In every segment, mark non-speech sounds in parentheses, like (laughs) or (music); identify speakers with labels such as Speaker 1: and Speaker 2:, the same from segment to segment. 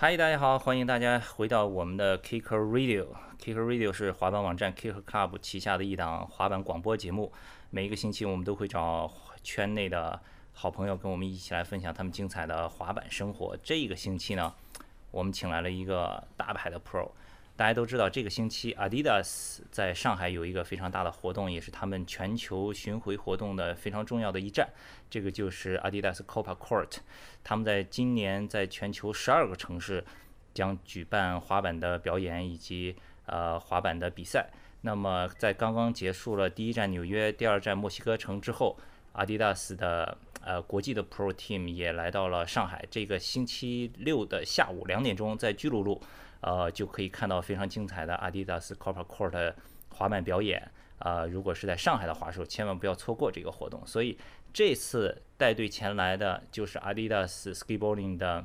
Speaker 1: 嗨，大家好，欢迎大家回到我们的 Kicker Radio。Kicker Radio 是滑板网站 Kicker Club 旗下的一档滑板广播节目。每一个星期，我们都会找圈内的好朋友跟我们一起来分享他们精彩的滑板生活。这个星期呢，我们请来了一个大牌的 Pro。大家都知道，这个星期 Adidas 在上海有一个非常大的活动，也是他们全球巡回活动的非常重要的一站。这个就是 Adidas Copa Court。他们在今年在全球十二个城市将举办滑板的表演以及呃滑板的比赛。那么在刚刚结束了第一站纽约、第二站墨西哥城之后，Adidas 的呃国际的 Pro Team 也来到了上海。这个星期六的下午两点钟，在巨鹿路。呃，就可以看到非常精彩的 Adidas Copper Court 滑板表演。啊，如果是在上海的滑手，千万不要错过这个活动。所以这次带队前来的就是 Adidas Skateboarding 的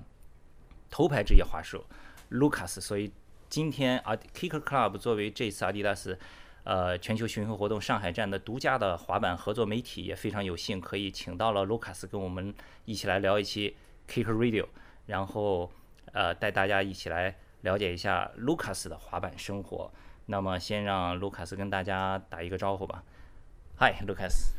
Speaker 1: 头牌职业滑手 Lucas。所以今天啊，Kicker Club 作为这次 Adidas 呃全球巡回活动上海站的独家的滑板合作媒体，也非常有幸可以请到了 Lucas 跟我们一起来聊一期 Kicker Radio，然后呃带大家一起来。了解一下卢卡斯的滑板生活。那么，先让卢卡斯跟大家打一个招呼吧。Hi, Lucas.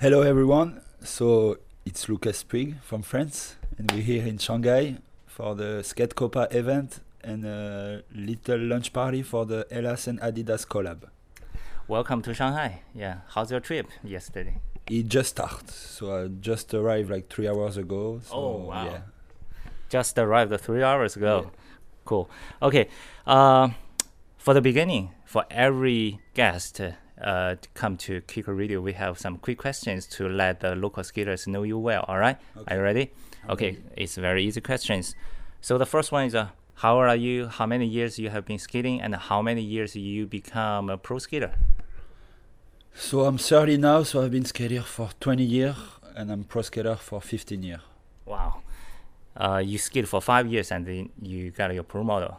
Speaker 2: Hello, everyone. So it's Lucas Puig from France, and we're here in Shanghai for the Skate Copa event and a little lunch party for the Hélas and Adidas collab.
Speaker 1: Welcome to Shanghai. Yeah, how's your trip yesterday?
Speaker 2: It just started, so I just arrived like three hours ago. So
Speaker 1: oh wow! Yeah. Just arrived three hours ago. Yeah. Cool. Okay. Uh, for the beginning, for every guest uh, to come to Kicker Radio, we have some quick questions to let the local skaters know you well. All right. Okay. Are you ready? I'm okay. Ready. It's very easy questions. So the first one is uh, how old are you? How many years you have been skating, and how many years you become a pro skater?
Speaker 2: So I'm 30 now. So I've been skating for 20 years, and I'm pro skater for 15 years.
Speaker 1: Uh, you skate for five years and then you got your pro model.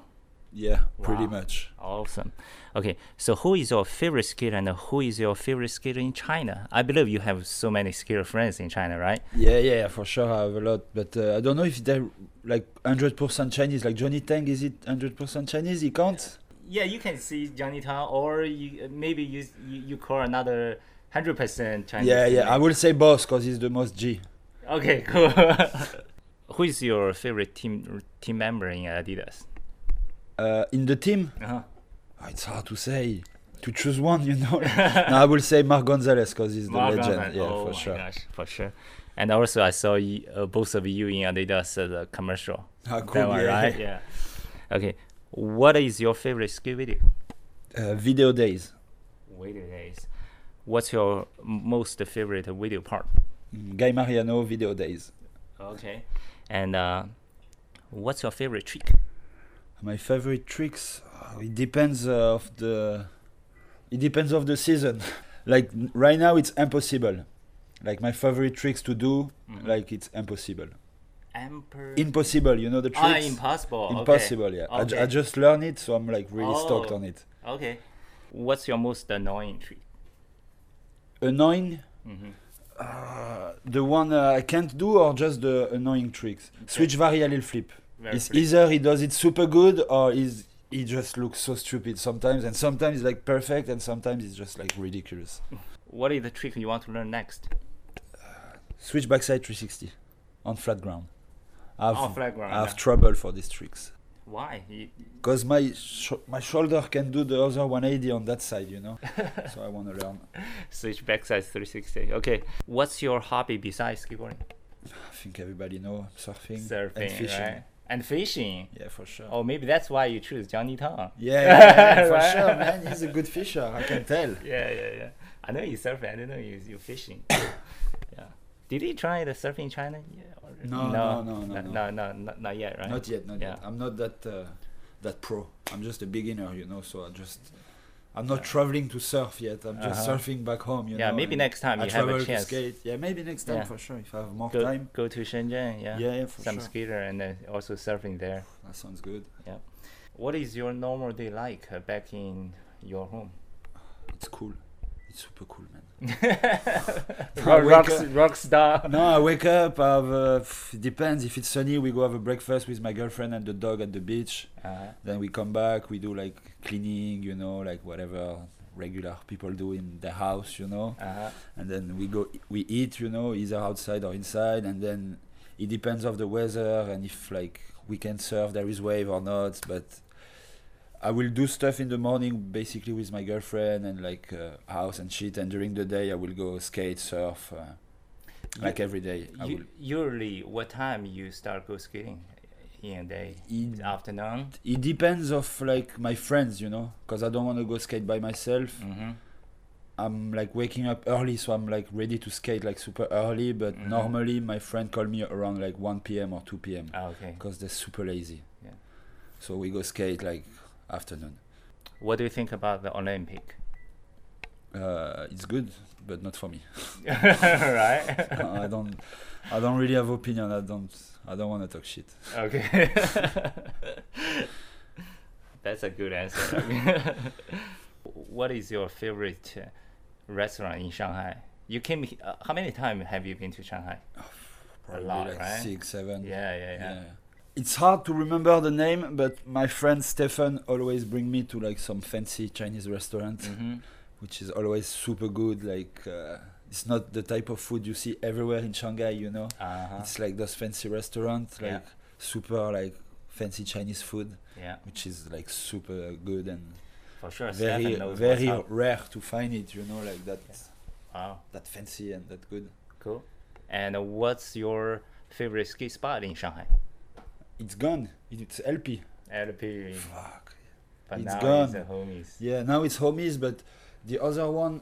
Speaker 2: Yeah, pretty wow. much.
Speaker 1: Awesome. Okay, so who is your favorite skater and who is your favorite skater in China? I believe you have so many skater friends in China, right?
Speaker 2: Yeah, yeah, for sure. I have a lot, but uh, I don't know if they're like 100% Chinese. Like Johnny Tang, is it 100% Chinese? He can't.
Speaker 1: Yeah, you can see Johnny Tang, or you, maybe you, you you call another 100% Chinese.
Speaker 2: Yeah, yeah. I will say both because he's the most G.
Speaker 1: Okay, cool. (laughs) who is your favorite team team member in Adidas?
Speaker 2: Uh, in the team, uh-huh. oh, it's hard to say. To choose one, you know. (laughs) no, I will say Mark Gonzalez because he's
Speaker 1: Mark
Speaker 2: the legend.
Speaker 1: Gonzalez.
Speaker 2: Yeah,
Speaker 1: oh
Speaker 2: for sure.
Speaker 1: Gosh, for sure. And also, I saw you, uh, both of you in Adidas uh, commercial.
Speaker 2: Ah, cool.
Speaker 1: One,
Speaker 2: yeah,
Speaker 1: right? (laughs) yeah. Okay. What is your favorite ski video?
Speaker 2: Uh, video days.
Speaker 1: Video days. What's your most favorite video part?
Speaker 2: Mm, Guy Mariano video days.
Speaker 1: Okay. And uh, what's your favorite trick?
Speaker 2: My favorite tricks, uh, it depends uh, of the, it depends of the season. (laughs) like right now, it's impossible. Like my favorite tricks to do, mm-hmm. like it's impossible.
Speaker 1: Emperor.
Speaker 2: Impossible, you know the ah,
Speaker 1: tricks. Ah, impossible.
Speaker 2: Impossible,
Speaker 1: okay.
Speaker 2: yeah.
Speaker 1: Okay.
Speaker 2: I, just learned it, so I'm like really
Speaker 1: oh,
Speaker 2: stoked on it.
Speaker 1: Okay. What's your most annoying trick?
Speaker 2: Annoying?
Speaker 1: Mm-hmm.
Speaker 2: Uh, the one uh, I can't do or just the annoying tricks. Okay. Switch varial flip. It's flip. either he does it super good or he's, he just looks so stupid sometimes, and sometimes it's like perfect, and sometimes it's just like ridiculous.
Speaker 1: What is the trick you want to learn next?
Speaker 2: Uh, switch backside 360 on flat ground.
Speaker 1: I've, on flat ground.
Speaker 2: I have yeah. trouble for these tricks.
Speaker 1: Why?
Speaker 2: Because my sh my shoulder can do the other 180 on that side, you know. (laughs) so I want to learn.
Speaker 1: Switch backside 360. Okay. What's your hobby besides skateboarding?
Speaker 2: I think everybody know surfing,
Speaker 1: surfing
Speaker 2: and fishing.
Speaker 1: Right? And fishing.
Speaker 2: Yeah, for sure.
Speaker 1: Oh, maybe that's why you choose Johnny Tang.
Speaker 2: Yeah, yeah, (laughs) yeah for right? sure, man. He's a good fisher. I can tell. (laughs)
Speaker 1: Yeah, yeah, yeah. I know you surfing. I didn't know you you fishing. Did he try the surfing in China? Yeah.
Speaker 2: No, no, no, no,
Speaker 1: no, no, no, not yet, right?
Speaker 2: Not yet, not yeah. yet. I'm not that uh, that pro. I'm just a beginner, you know. So I just I'm not traveling to surf yet. I'm just uh-huh. surfing back home, you know.
Speaker 1: yeah,
Speaker 2: know.
Speaker 1: maybe next time I you have a chance.
Speaker 2: skate. Yeah, maybe next time yeah. for sure if I have more
Speaker 1: go,
Speaker 2: time.
Speaker 1: Go to Shenzhen, yeah.
Speaker 2: Yeah, yeah for
Speaker 1: Some
Speaker 2: sure.
Speaker 1: skater and then also surfing there.
Speaker 2: That sounds good.
Speaker 1: Yeah. What is your normal day like uh, back in your home?
Speaker 2: It's cool it's super cool, man. (laughs)
Speaker 1: rock, rock,
Speaker 2: wake up-
Speaker 1: rock star.
Speaker 2: no, I wake up. Have, uh, it depends. If it's sunny, we go have a breakfast with my girlfriend and the dog at the beach.
Speaker 1: Uh,
Speaker 2: Then we come back. We do like cleaning, you know, like whatever regular people do in their house, you know.
Speaker 1: uh,
Speaker 2: And then we go, we eat, you know, either outside or inside. And then it depends of the weather and if like we can surf, there is wave or not. But I will do stuff in the morning, basically with my girlfriend and like uh, house and shit. And during the day, I will go skate, surf, uh, like every day.
Speaker 1: You, usually, what time you start go skating in day?
Speaker 2: It,
Speaker 1: Afternoon.
Speaker 2: it depends of like my friends, you know, because I don't want to go skate by myself.
Speaker 1: Mm-hmm.
Speaker 2: I'm like waking up early, so I'm like ready to skate like super early. But
Speaker 1: Mhm.
Speaker 2: normally, my friend call me around like 1 p.m. or 2 p.m.
Speaker 1: Ah, okay.
Speaker 2: because they're super lazy.
Speaker 1: Yeah.
Speaker 2: So we go skate like afternoon.
Speaker 1: What do you think about the Olympic?
Speaker 2: Uh, it's good, but not for me. (laughs)
Speaker 1: right.
Speaker 2: I don't. I don't really have opinion. I don't. I don't want to talk shit.
Speaker 1: Okay. (laughs) That's a good answer. (laughs) what is your favorite uh, restaurant in Shanghai? You came. Uh, how many times have you been to Shanghai?
Speaker 2: Probably
Speaker 1: lot,
Speaker 2: like
Speaker 1: right?
Speaker 2: six, seven.
Speaker 1: Yeah, yeah, yeah.
Speaker 2: It's hard to remember the name, but my friend Stefan always bring me to like some fancy Chinese restaurant,
Speaker 1: Mm-hmm.
Speaker 2: which is always super good. Like uh, it's not the type of food you see everywhere in Shanghai, you know.
Speaker 1: Uh-huh.
Speaker 2: It's like those fancy restaurants, like
Speaker 1: Yeah.
Speaker 2: super like fancy Chinese food,
Speaker 1: Yeah,
Speaker 2: which is like super good and
Speaker 1: for sure.
Speaker 2: very very rare to find it. You know, like that
Speaker 1: Wow,
Speaker 2: that fancy and that good.
Speaker 1: cool. And uh, what's your favorite ski spot in Shanghai?
Speaker 2: It's gone. It's LP.
Speaker 1: LP.
Speaker 2: Fuck.
Speaker 1: But
Speaker 2: It's
Speaker 1: now
Speaker 2: gone.
Speaker 1: it's homies.
Speaker 2: Yeah, now it's homies, but the other one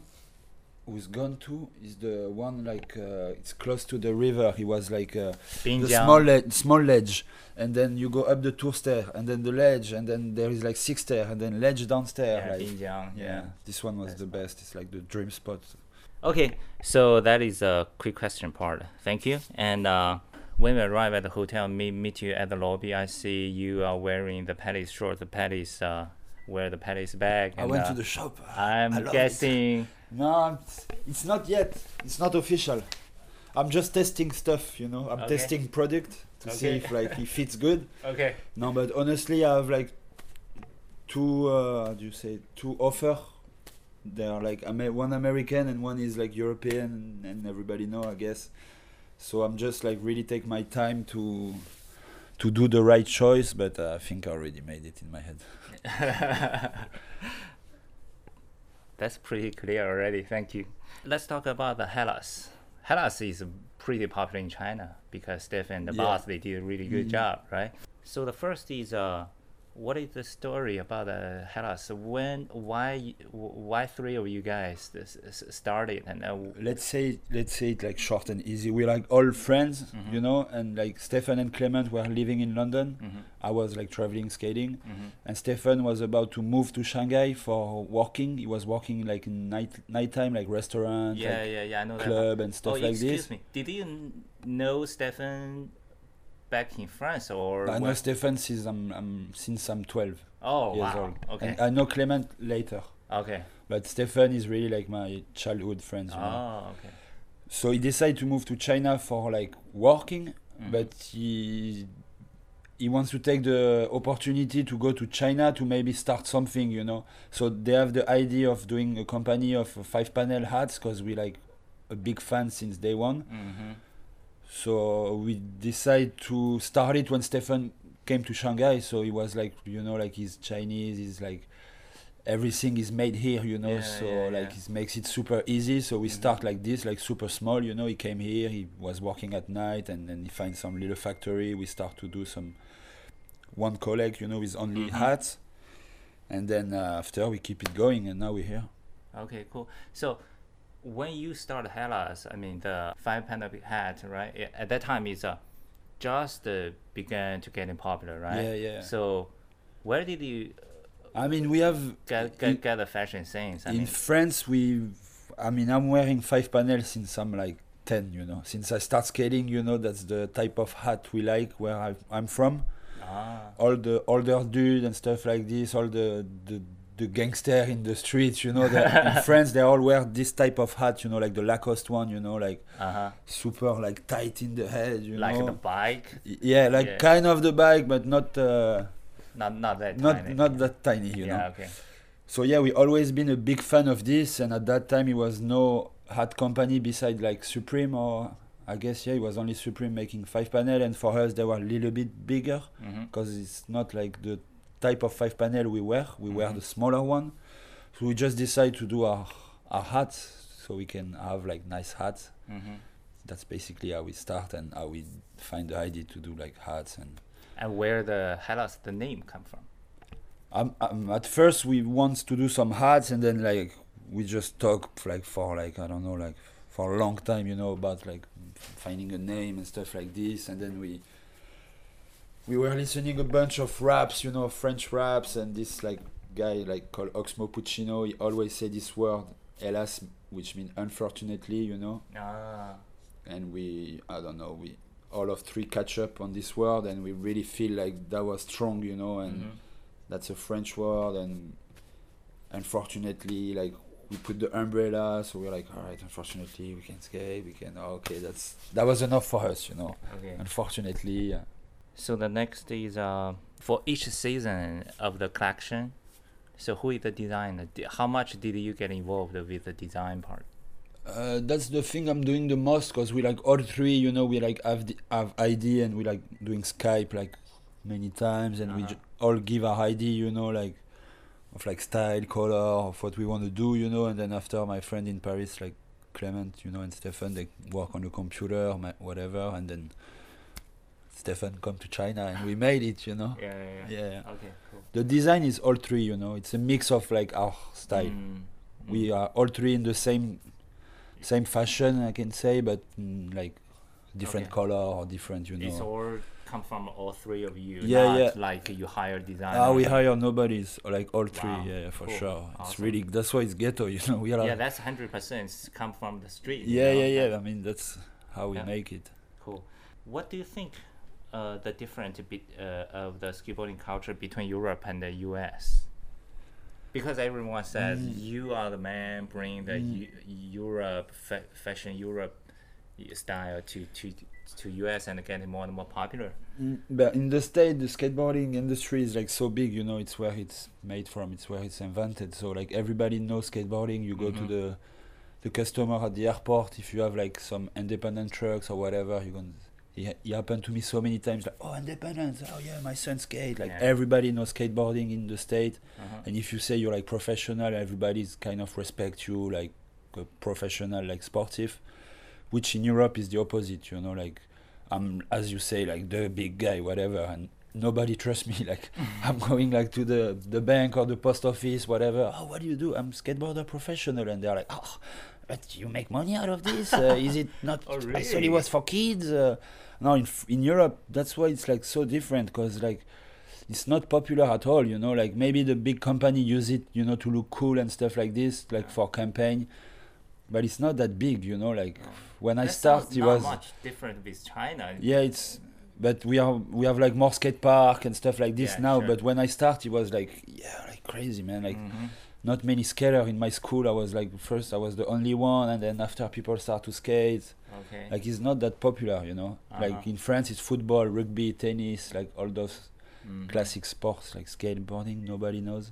Speaker 2: who's gone too is the one like uh, it's close to the river. He was like uh, the small le- small ledge, and then you go up the tour stair, and then the ledge, and then there is like six stair, and then ledge downstairs.
Speaker 1: yeah,
Speaker 2: like, yeah.
Speaker 1: yeah.
Speaker 2: this one was
Speaker 1: That's
Speaker 2: the best. It's like the dream spot.
Speaker 1: Okay, so that is a quick question part. Thank you. And uh, when we arrive at the hotel, meet, meet you at the lobby. I see you are wearing the Palace shorts. The Palace uh, wear the Palace bag.
Speaker 2: I
Speaker 1: and,
Speaker 2: went
Speaker 1: uh,
Speaker 2: to the shop.
Speaker 1: I'm
Speaker 2: love it.
Speaker 1: guessing. (laughs)
Speaker 2: No, it's, not yet. It's not official. I'm just testing stuff, you know. I'm
Speaker 1: Okay.
Speaker 2: testing product to see if like if it's good. (laughs)
Speaker 1: Okay.
Speaker 2: No, but honestly, I have like two. Uh, do you say two offer? They are like one American and one is like European, and everybody know, I guess. So I'm just like really take my time to to do the right choice, but uh, I think I already made it in my head. (laughs)
Speaker 1: That's pretty clear already. Thank you. Let's talk about the Hélas. Hélas is pretty popular in China because Steph and the
Speaker 2: Yeah.
Speaker 1: boss they did a really good
Speaker 2: Mhm.
Speaker 1: job, right? So the first is uh, what is the story about uh, Hélas? When, why, why three of you guys this, s- started and uh,
Speaker 2: Let's say let's say it like short and easy. We're like all friends,
Speaker 1: Mhm.
Speaker 2: you know, and like Stefan and Clement were living in London.
Speaker 1: Mhm,
Speaker 2: I was like traveling skating.
Speaker 1: mhm.
Speaker 2: and Stefan was about to move to Shanghai for working. He was working like night nighttime, like restaurant,
Speaker 1: yeah,
Speaker 2: like
Speaker 1: yeah, yeah, I know that.
Speaker 2: club and stuff
Speaker 1: oh,
Speaker 2: like
Speaker 1: excuse
Speaker 2: this.
Speaker 1: Excuse me. Did you know Stefan back in France or?
Speaker 2: I know Stefan since I'm, I'm since I'm 12
Speaker 1: Oh
Speaker 2: years
Speaker 1: wow.
Speaker 2: old.
Speaker 1: Okay.
Speaker 2: And I know Clement later,
Speaker 1: okay.
Speaker 2: but Stefan is really like my childhood friend. You know?
Speaker 1: Oh okay.
Speaker 2: So he decided to move to China for like working,
Speaker 1: Mhm.
Speaker 2: but he he wants to take the opportunity to go to China to maybe start something, you know. So they have the idea of doing a company of five panel hats because we like a big fan since day one.
Speaker 1: Mm-hmm.
Speaker 2: So we decided to start it when Stefan came to Shanghai. So he was like, you know, like he's Chinese, he's like everything is made here, you know.
Speaker 1: Yeah,
Speaker 2: so
Speaker 1: yeah,
Speaker 2: like
Speaker 1: yeah.
Speaker 2: it makes it super easy. So we
Speaker 1: Mhm.
Speaker 2: start like this, like super small, you know. He came here, he was working at night, and then he finds some little factory. We start to do some one colleague, you know, with only
Speaker 1: Mhm.
Speaker 2: hats, and then uh, after we keep it going, and now we're here.
Speaker 1: Okay, cool. So when you start Hélas, I mean the five panel hat, right? At that time, it's uh, just uh, began to getting popular, right?
Speaker 2: Yeah, yeah.
Speaker 1: So where did you
Speaker 2: I mean, we have
Speaker 1: get
Speaker 2: In-
Speaker 1: get, get the fashion sense? I
Speaker 2: in
Speaker 1: mean,
Speaker 2: France, we, I mean, I'm wearing five panels since I'm like 10, you know. Since I start skating, you know, that's the type of hat we like where I, I'm from.
Speaker 1: ah,
Speaker 2: All the older dude and stuff like this, all the, the the gangster in the streets, you know. in (laughs) France, they all wear this type of hat, you know, like the Lacoste one, you know, like
Speaker 1: Uh-huh.
Speaker 2: super like tight in the head, you
Speaker 1: Like
Speaker 2: know.
Speaker 1: Like the bike,
Speaker 2: yeah, like
Speaker 1: Yeah.
Speaker 2: kind of the bike, but not uh,
Speaker 1: not not that
Speaker 2: not
Speaker 1: tiny.
Speaker 2: not that tiny, you
Speaker 1: yeah,
Speaker 2: know.
Speaker 1: okay.
Speaker 2: So yeah, we always been a big fan of this, and at that time it was no hat company beside like Supreme or I guess yeah, it was only Supreme making five panel, and for us they were a little bit bigger because it's not like the type of five panel we wear. We wear
Speaker 1: Mhm.
Speaker 2: the smaller one, so we just decide to do our our hats so we can have like nice hats.
Speaker 1: hmm
Speaker 2: That's basically how we start and how we find the idea to do like hats and.
Speaker 1: And where the Hélas the name come from?
Speaker 2: Um, um, at first we want to do some hats and then like we just talk like for like I don't know like for a long time you know about like finding a name and stuff like this and then we we were listening a bunch of raps you know French raps and this like guy like called Oxmo Puccino he always say this word hélas which means unfortunately you know
Speaker 1: Ah,
Speaker 2: and we I don't know we all of three catch up on this word and we really feel like that was strong you know and
Speaker 1: mhm.
Speaker 2: that's a French word, and unfortunately, like we put the umbrella, so we're like, all right, unfortunately, we can skate, we can. Oh, okay, that's that was enough for us, you know.
Speaker 1: okay.
Speaker 2: Unfortunately, uh,
Speaker 1: So the next is uh, for each season of the collection. So who is the designer? How much did you get involved with the design part?
Speaker 2: uh, that's the thing I'm doing the most, cause we like all three, you know, we like have the, have ID, and we like doing Skype like many times, and we
Speaker 1: Uh-huh.
Speaker 2: j- all give our ID, you know, like of like style, color, of what we want to do, you know, and then after my friend in Paris, like Clement, you know, and Stefan, they work on the computer, whatever, and then Stefan come to China, and we made it, you know.
Speaker 1: Yeah, yeah,
Speaker 2: Yeah, yeah.
Speaker 1: Okay, cool.
Speaker 2: The design is all three, you know. It's a mix of like our style.
Speaker 1: Mm,
Speaker 2: We
Speaker 1: mm.
Speaker 2: are all three in the same same fashion, I can say, but mm, like different
Speaker 1: Okay.
Speaker 2: color or different, you know.
Speaker 1: It's all come from all three of you.
Speaker 2: Yeah,
Speaker 1: not
Speaker 2: yeah.
Speaker 1: Like you hire designer.
Speaker 2: Ah, we hire nobody's like all three,
Speaker 1: Wow,
Speaker 2: yeah, for
Speaker 1: cool,
Speaker 2: sure. It's really that's why it's ghetto, you know. (laughs) We are
Speaker 1: Yeah, that's hundred percent come from the street. you
Speaker 2: yeah,
Speaker 1: know?
Speaker 2: yeah, yeah. I mean, that's how we
Speaker 1: Yeah.
Speaker 2: make it.
Speaker 1: Cool. What do you think uh, the difference be, uh, of the skateboarding culture between Europe and the US? Because everyone says
Speaker 2: Mm.
Speaker 1: you are the man bring the
Speaker 2: Mm.
Speaker 1: Eu- Europe fa- fashion Europe style to, to to US and getting more and more popular.
Speaker 2: Mm, but in the state, the skateboarding industry is like so big, you know. It's where it's made from. It's where it's invented. So like everybody knows skateboarding. You go to
Speaker 1: Mhm.
Speaker 2: the the customer at the airport. If you have like some independent trucks or whatever, you can. It, it happened to me so many times. Like, oh, independence Oh yeah, my son skate. Like
Speaker 1: Yeah.
Speaker 2: everybody knows skateboarding in the state.
Speaker 1: Uh-huh.
Speaker 2: And if you say you're like professional, everybody's kind of respect you like a professional, like sportive. Which in Europe is the opposite, you know, like I'm as you say, like the big guy, whatever, and nobody trusts me. (laughs) Like (laughs) I'm going like to the the bank or the post office, whatever. Oh, what do you do? I'm skateboarder professional, and they're like, oh, but you make money out of this? (laughs) Uh, is it not?
Speaker 1: Oh, really?
Speaker 2: I thought it was for kids. Uh, no, in in Europe, that's why it's like so different, cause like it's not popular at all you know like maybe the big company use it you know to look cool and stuff like this like for campaign but it's not that big you know like when i
Speaker 1: That
Speaker 2: start
Speaker 1: sounds
Speaker 2: it was
Speaker 1: much different with China.
Speaker 2: yeah it's but we are we have like more skate park and stuff like this
Speaker 1: Yeah,
Speaker 2: now
Speaker 1: sure.
Speaker 2: but when i start it was like yeah like crazy man like
Speaker 1: Mhm.
Speaker 2: Not many skater in my school i was like first i was the only one and then after people start to skate
Speaker 1: Okay.
Speaker 2: like it's not that popular you know like
Speaker 1: Uh-huh.
Speaker 2: in france it's football rugby tennis like all those
Speaker 1: Mhm.
Speaker 2: classic sports like skateboarding nobody knows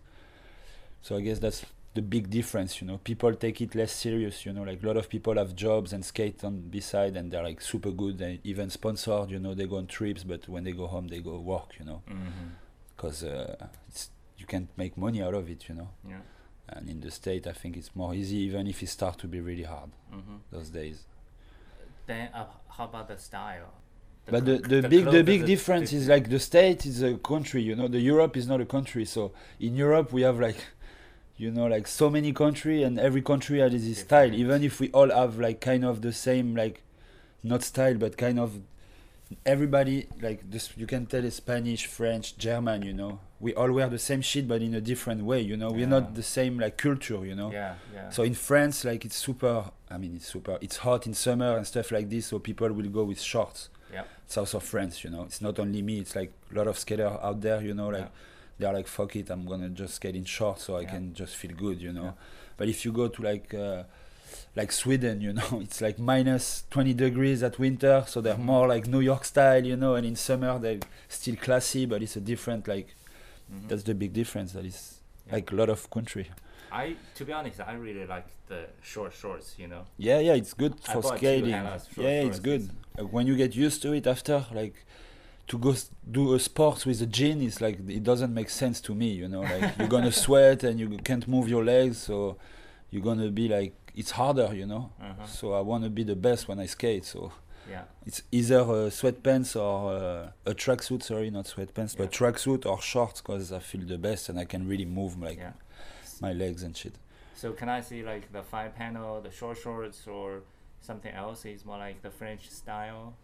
Speaker 2: so i guess that's the big difference you know people take it less serious you know like a lot of people have jobs and skate on beside and they're like super good and even sponsored you know they go on trips but when they go home they go work you know
Speaker 1: Mhm.
Speaker 2: because uh, it's you can't make money out of it you know
Speaker 1: Yeah.
Speaker 2: And in the state i think it's more easy even if it start to be really hard
Speaker 1: Mhm.
Speaker 2: those days.
Speaker 1: Then uh, how about the style?
Speaker 2: but
Speaker 1: cl-
Speaker 2: the, the, big the big difference
Speaker 1: di-
Speaker 2: is like the state is a country you know the europe is not a country. So in europe we have like (laughs) you know like so many country and every country has its style. Even if we all have like kind of the same like not style but kind of everybody like this you can tell is spanish french german you know we all wear the same shit but in a different way you know we're
Speaker 1: Yeah.
Speaker 2: not the same like culture you know
Speaker 1: Yeah, yeah.
Speaker 2: so in France, like it's super. I mean, it's super. It's hot in summer and stuff like this. So people will go with shorts.
Speaker 1: Yep.
Speaker 2: South of France, you know, it's not only me. It's like a lot of skaters out there, you know, like
Speaker 1: Yeah.
Speaker 2: they're like fuck it i'm gonna just skate in shorts so i
Speaker 1: Yeah.
Speaker 2: can just feel good you know
Speaker 1: Yeah.
Speaker 2: but if you go to like uh, like sweden you know (laughs) it's like minus 20 degrees at winter so they're
Speaker 1: Mhm.
Speaker 2: more like new york style you know and in summer they're still classy but it's a different like
Speaker 1: Mhm.
Speaker 2: that's the big difference that is
Speaker 1: Yeah.
Speaker 2: like a lot of country
Speaker 1: I, to be honest, I really like the short shorts. You know.
Speaker 2: yeah yeah it's good
Speaker 1: I
Speaker 2: for skating yeah it's good like when you get used to it after like to go s- do a sport with a jean it's like it doesn't make sense to me you know like (laughs) you're gonna sweat and you can't move your legs so you're gonna be like it's harder you know
Speaker 1: Uh-huh.
Speaker 2: so i want to be the best when i skate so
Speaker 1: Yeah.
Speaker 2: it's either uh, sweatpants or uh, a tracksuit sorry not sweatpants but tracksuit or shorts because i feel the best and i can really move like
Speaker 1: Yeah.
Speaker 2: my legs and shit
Speaker 1: So can I see like the five panel, the short shorts, or something else? Is more like the French style.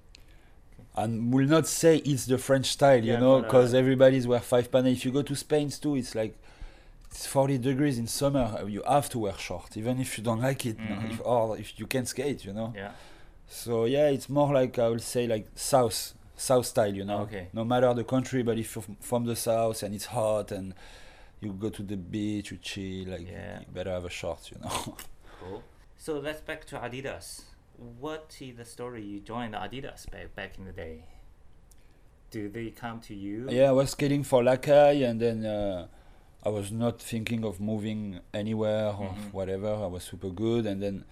Speaker 2: And will not say it's the French style, you
Speaker 1: Yeah,
Speaker 2: know,
Speaker 1: but, uh,
Speaker 2: because everybody's wear five panel. If you go to Spain too, it's like it's 40 degrees in summer. You have to wear short, even if you don't like it, no,
Speaker 1: Mhm.
Speaker 2: if, or if you can skate, you know.
Speaker 1: Yeah.
Speaker 2: So yeah, it's more like I will say like south, south style, you know.
Speaker 1: Okay.
Speaker 2: No matter the country, but if you're from the south and it's hot and you go to the beach, you chill, like
Speaker 1: Yeah.
Speaker 2: you better have a short, you know. (laughs)
Speaker 1: Cool. So let's back to Adidas. What is the story you joined Adidas back back in the day? Do they come to you?
Speaker 2: Yeah, I was skating for Lakai, and then uh, I was not thinking of moving anywhere or
Speaker 1: Mhm.
Speaker 2: whatever. I was super good, and then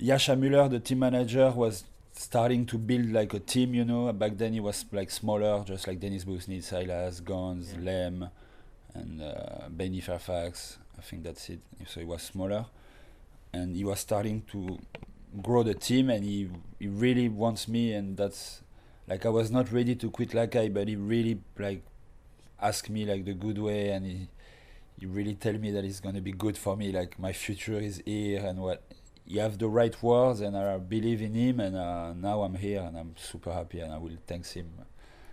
Speaker 2: Jascha Muller, the team manager, was starting to build like a team. You know, back then he was like smaller, just like Dennis Busenitz, Silas, Gonz,
Speaker 1: Yeah.
Speaker 2: Lem, and uh, Benny Fairfax. I think that's it. So he was smaller, and he was starting to grow the team, and he he really wants me, and that's like I was not ready to quit Lakai, but he really like asked me like the good way, and he he really tell me that it's gonna be good for me. Like my future is here, and what he have the right words, and I believe in him, and uh, now I'm here, and I'm super happy, and I will thank him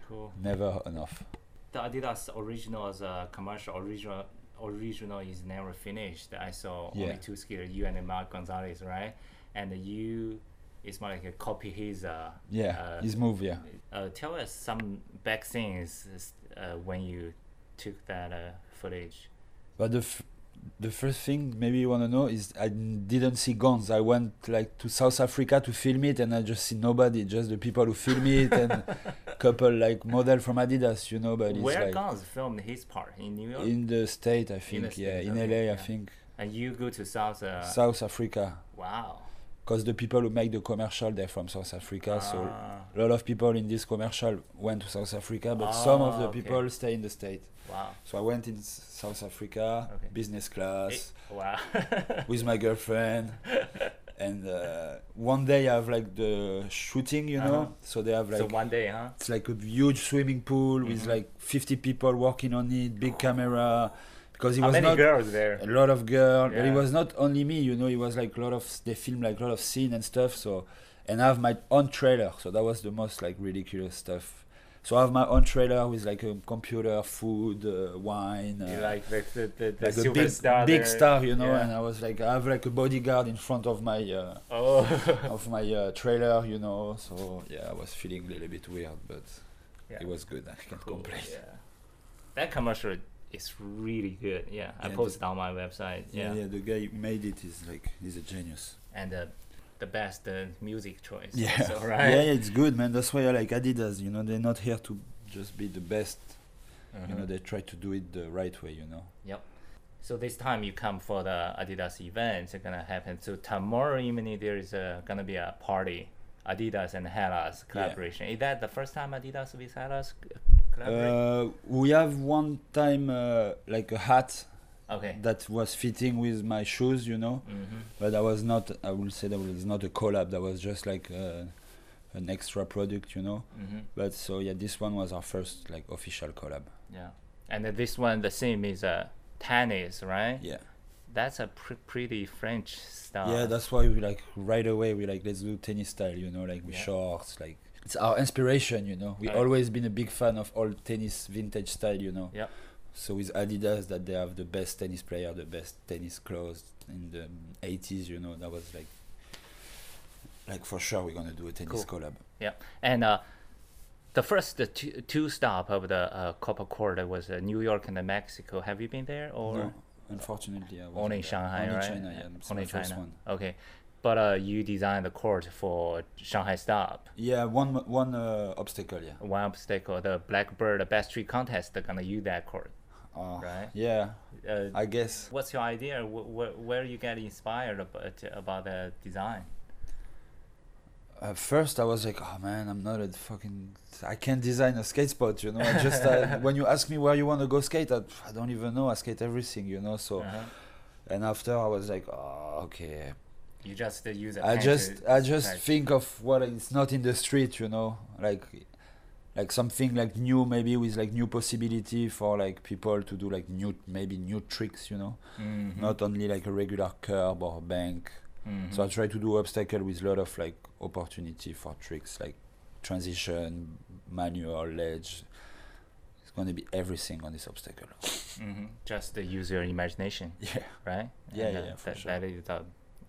Speaker 1: Cool.
Speaker 2: never enough.
Speaker 1: The Adidas original as a commercial original original is never finished. I saw
Speaker 2: Yeah.
Speaker 1: only two skaters, you and Mark Gonzalez, right? And you, it's more like a copy his. Uh,
Speaker 2: Yeah,
Speaker 1: uh,
Speaker 2: his move, yeah.
Speaker 1: Uh, tell us some back things uh, when you took that uh, footage.
Speaker 2: But the the first thing maybe you wanna know is I didn't see Gonz. I went like to South Africa to film it, and I just see nobody, just the people who film it, and (laughs) couple like model from Adidas, you know. But it's
Speaker 1: Where
Speaker 2: like
Speaker 1: Gonz filmed his part in New York,
Speaker 2: in the state, I think. yeah,
Speaker 1: States,
Speaker 2: in
Speaker 1: okay,
Speaker 2: LA,
Speaker 1: yeah.
Speaker 2: I think.
Speaker 1: and you go to South. Uh,
Speaker 2: South Africa,
Speaker 1: wow.
Speaker 2: Because the people who make the commercial they're from South Africa, so
Speaker 1: Ah,
Speaker 2: a lot of people in this commercial went to South Africa, but some of
Speaker 1: Ah,
Speaker 2: the
Speaker 1: okay.
Speaker 2: people stay in the state.
Speaker 1: wow.
Speaker 2: So I went in S- South Africa,
Speaker 1: Okay.
Speaker 2: business class.
Speaker 1: Wow. (laughs)
Speaker 2: with my girlfriend and uh, one day i have like the shooting you know
Speaker 1: Uh-huh.
Speaker 2: so they have like
Speaker 1: so one day, huh?
Speaker 2: it's like a huge swimming pool with
Speaker 1: Mhm.
Speaker 2: like 50 people working on it big camera because it was
Speaker 1: many
Speaker 2: not
Speaker 1: girls there?
Speaker 2: a lot of girls. but
Speaker 1: Yeah.
Speaker 2: it was not only me you know it was like a lot of they filmed like a lot of scene and stuff so and i have my own trailer so that was the most like ridiculous stuff so i have my own trailer with like a computer food uh, wine uh,
Speaker 1: like the the, the, the
Speaker 2: like a big,
Speaker 1: superstar
Speaker 2: big star, you know,
Speaker 1: Yeah.
Speaker 2: and I was like, I have like a bodyguard in front of my uh,
Speaker 1: Oh. (laughs)
Speaker 2: of my uh, trailer, you know. So yeah, I was feeling a little bit weird, but
Speaker 1: yeah.
Speaker 2: it was good. I can't
Speaker 1: Cool,
Speaker 2: complain.
Speaker 1: Yeah. That commercial is really good. Yeah, I
Speaker 2: Yeah,
Speaker 1: posted on my website.
Speaker 2: Yeah,
Speaker 1: Yeah,
Speaker 2: yeah, the guy who made it is like he's a genius.
Speaker 1: and uh, the best uh, music choice.
Speaker 2: Yeah,
Speaker 1: So, (laughs) right.
Speaker 2: yeah, yeah, it's good, man. That's why I like Adidas. You know, they're not here to just be the best. You know,
Speaker 1: Mhm.
Speaker 2: they try to do it the right way. You know.
Speaker 1: Yep. So this time you come for the Adidas event. It's gonna happen. So tomorrow evening there is uh, gonna be a party. Adidas and Hélas collaboration. Is that the first time Adidas with Hélas
Speaker 2: Uh, we have one time uh, like a hat
Speaker 1: okay.
Speaker 2: that was fitting with my shoes. You know.
Speaker 1: Mm-hmm.
Speaker 2: But that was not. I will say that was not a collab. That was just like uh, an extra product, you know.
Speaker 1: Mm-hmm.
Speaker 2: But so yeah, this one was our first like official collab.
Speaker 1: Yeah. And then this one, the same is uh, tennis, right?
Speaker 2: Yeah.
Speaker 1: That's a pr- pretty French style.
Speaker 2: Yeah, that's why we like right away we like let's do tennis style, you know, like with
Speaker 1: Yeah.
Speaker 2: shorts, like it's our inspiration, you know. We
Speaker 1: Right.
Speaker 2: always been a big fan of old tennis vintage style, you know.
Speaker 1: Yep.
Speaker 2: So with Adidas, that they have the best tennis player, the best tennis clothes in the 80s, you know, that was like, like for sure we're gonna do a tennis collab.
Speaker 1: Yeah, and uh, the first two, two stop of the uh, Copa Court was uh, New York and Mexico. Have you been there or
Speaker 2: No, unfortunately, I wasn't
Speaker 1: only. Shanghai,
Speaker 2: only
Speaker 1: right?
Speaker 2: China, yeah.
Speaker 1: Only China.
Speaker 2: one.
Speaker 1: Okay, but uh, you designed the court for Shanghai stop.
Speaker 2: Yeah, one one uh, obstacle, yeah.
Speaker 1: One obstacle, the Blackbird Best Tree Contest, they're gonna use that court,
Speaker 2: Uh,
Speaker 1: right?
Speaker 2: Yeah,
Speaker 1: Uh,
Speaker 2: I guess.
Speaker 1: what's your idea? Wh- wh- where you get inspired about about the design?
Speaker 2: At first, I was like, "Oh man, I'm not a fucking. I can't design a skate spot, you know. I just uh, (laughs) when you ask me where you want to go skate, I, I don't even know. I skate everything, you know. So
Speaker 1: Uh-huh.
Speaker 2: and after, I was like, "Oh, okay."
Speaker 1: You just uh, use a
Speaker 2: I just I just think of what is not in the street, you know, like like something like new, maybe with like new possibility for like people to do like new maybe new tricks, you know,
Speaker 1: Mhm.
Speaker 2: not only like a regular curb or bank.
Speaker 1: Mhm.
Speaker 2: So I try to do obstacle with a lot of like opportunity for tricks like transition, manual, ledge. It's gonna be everything on this obstacle.
Speaker 1: hmm Just uh, use your imagination, (laughs)
Speaker 2: Yeah.
Speaker 1: right?
Speaker 2: Yeah,
Speaker 1: And,
Speaker 2: yeah,
Speaker 1: uh,
Speaker 2: yeah, for
Speaker 1: that,
Speaker 2: sure.
Speaker 1: that is the,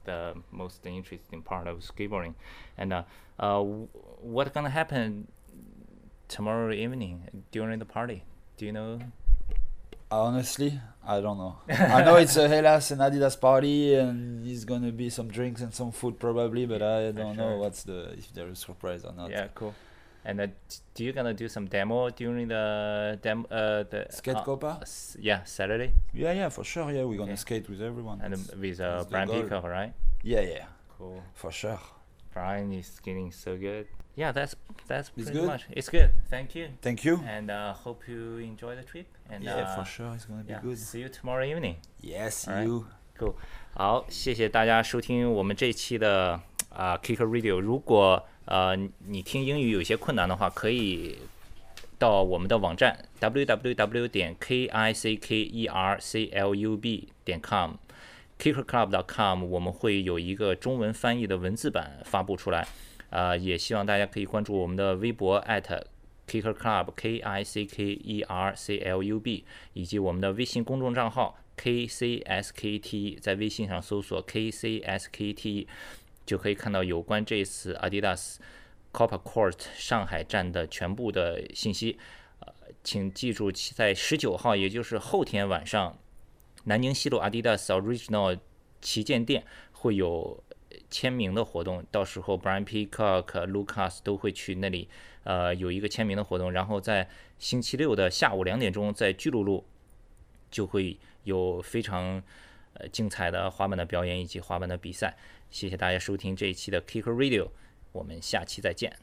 Speaker 1: the most interesting part of skateboarding. And uh, uh, what's gonna happen tomorrow evening during the party? Do you know?
Speaker 2: Honestly, I don't know. (laughs) I know it's a Hélas and Adidas party, and there's gonna be some drinks and some food probably, but I don't
Speaker 1: sure.
Speaker 2: know what's the if there is surprise or not.
Speaker 1: Yeah, cool and then do you gonna do some demo during the demo uh, the uh,
Speaker 2: skate
Speaker 1: uh,
Speaker 2: copa
Speaker 1: yeah saturday?
Speaker 2: Yeah yeah for sure. Yeah we're gonna
Speaker 1: yeah.
Speaker 2: skate with everyone.
Speaker 1: And
Speaker 2: that's,
Speaker 1: with uh, Brian Peacock right?
Speaker 2: Yeah yeah.
Speaker 1: Cool.
Speaker 2: For sure.
Speaker 1: Brian is skating so good. Yeah that's that's pretty
Speaker 2: it's
Speaker 1: much it's good. Thank you.
Speaker 2: Thank you.
Speaker 1: And uh hope you enjoy the trip and
Speaker 2: yeah
Speaker 1: uh,
Speaker 2: for sure. It's gonna be
Speaker 1: yeah,
Speaker 2: good.
Speaker 1: see you tomorrow evening.
Speaker 2: Yes
Speaker 1: All
Speaker 2: you. Right.
Speaker 1: cool. 好，谢谢大家收听我们这一期的啊、呃、Kicker Radio。如果呃你听英语有些困难的话，可以到我们的网站 www 点 k i c k e r c l u b 点 com。kickerclub.com 我们会有一个中文翻译的文字版发布出来，呃，也希望大家可以关注我们的微博 at Kicker Club K I C K E R C L U B，以及我们的微信公众账号 K C S K T，在微信上搜索 K C S K T，就可以看到有关这次 Adidas Copa Court 上海站的全部的信息。呃，请记住，在十九号，也就是后天晚上，南宁西路 Adidas Original 旗舰店会有签名的活动，到时候 Brian Peacock、Lucas 都会去那里，呃，有一个签名的活动。然后在星期六的下午两点钟，在巨鹿路就会有非常呃精彩的滑板的表演以及滑板的比赛。谢谢大家收听这一期的 Kicker Radio，我们下期再见。